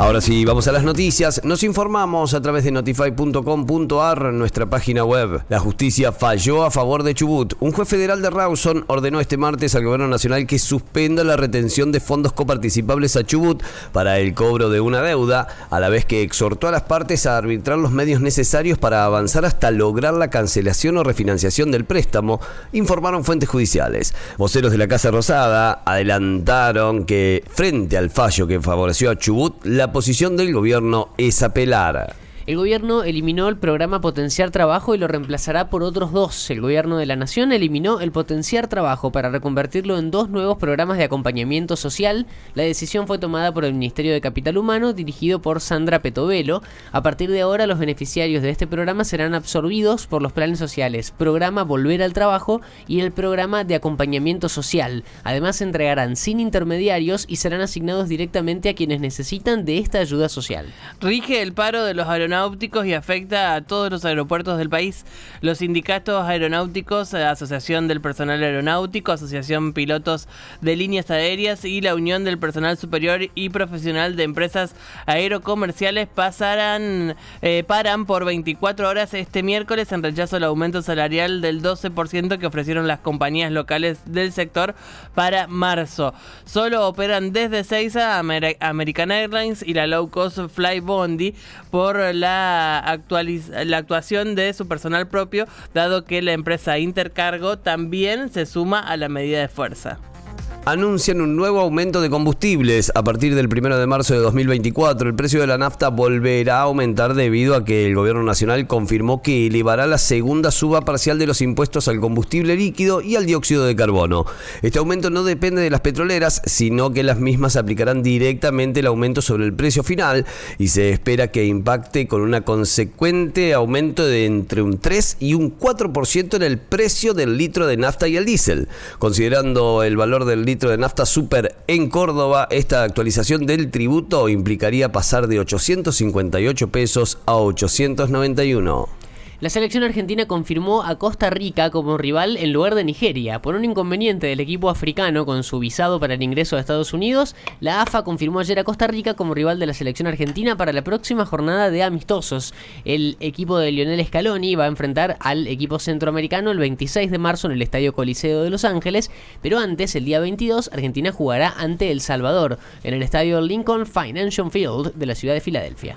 Ahora sí, vamos a las noticias. Nos informamos a través de notify.com.ar, nuestra página web. La justicia falló a favor de Chubut. Un juez federal de Rawson ordenó este martes al gobierno nacional que suspenda la retención de fondos coparticipables a Chubut para el cobro de una deuda, a la vez que exhortó a las partes a arbitrar los medios necesarios para avanzar hasta lograr la cancelación o refinanciación del préstamo, informaron fuentes judiciales. Voceros de la Casa Rosada adelantaron que frente al fallo que favoreció a Chubut, la posición del gobierno es apelar. El gobierno eliminó el programa Potenciar Trabajo y lo reemplazará por otros dos. El gobierno de la Nación eliminó el Potenciar Trabajo para reconvertirlo en dos nuevos programas de acompañamiento social. La decisión fue tomada por el Ministerio de Capital Humano, dirigido por Sandra Petovelo. A partir de ahora, los beneficiarios de este programa serán absorbidos por los planes sociales, programa Volver al Trabajo y el programa de acompañamiento social. Además, se entregarán sin intermediarios y serán asignados directamente a quienes necesitan de esta ayuda social. Rige el paro de los aeronáuticos y afecta a todos los aeropuertos del país. Los sindicatos aeronáuticos, Asociación del Personal Aeronáutico, Asociación Pilotos de Líneas Aéreas y la Unión del Personal Superior y Profesional de Empresas Aerocomerciales pasarán, eh, paran por 24 horas este miércoles en rechazo al aumento salarial del 12% que ofrecieron las compañías locales del sector para marzo. Solo operan desde 6 a American Airlines y la low cost Fly Bondi por la la, la actuación de su personal propio, dado que la empresa Intercargo también se suma a la medida de fuerza anuncian un nuevo aumento de combustibles. A partir del 1 de marzo de 2024, el precio de la nafta volverá a aumentar debido a que el gobierno nacional confirmó que elevará la segunda suba parcial de los impuestos al combustible líquido y al dióxido de carbono. Este aumento no depende de las petroleras, sino que las mismas aplicarán directamente el aumento sobre el precio final y se espera que impacte con una consecuente aumento de entre un 3 y un 4% en el precio del litro de nafta y el diésel. Considerando el valor del de nafta super en Córdoba, esta actualización del tributo implicaría pasar de 858 pesos a 891. La selección argentina confirmó a Costa Rica como rival en lugar de Nigeria. Por un inconveniente del equipo africano con su visado para el ingreso a Estados Unidos, la AFA confirmó ayer a Costa Rica como rival de la selección argentina para la próxima jornada de amistosos. El equipo de Lionel Scaloni va a enfrentar al equipo centroamericano el 26 de marzo en el Estadio Coliseo de Los Ángeles, pero antes, el día 22, Argentina jugará ante El Salvador en el Estadio Lincoln Financial Field de la ciudad de Filadelfia.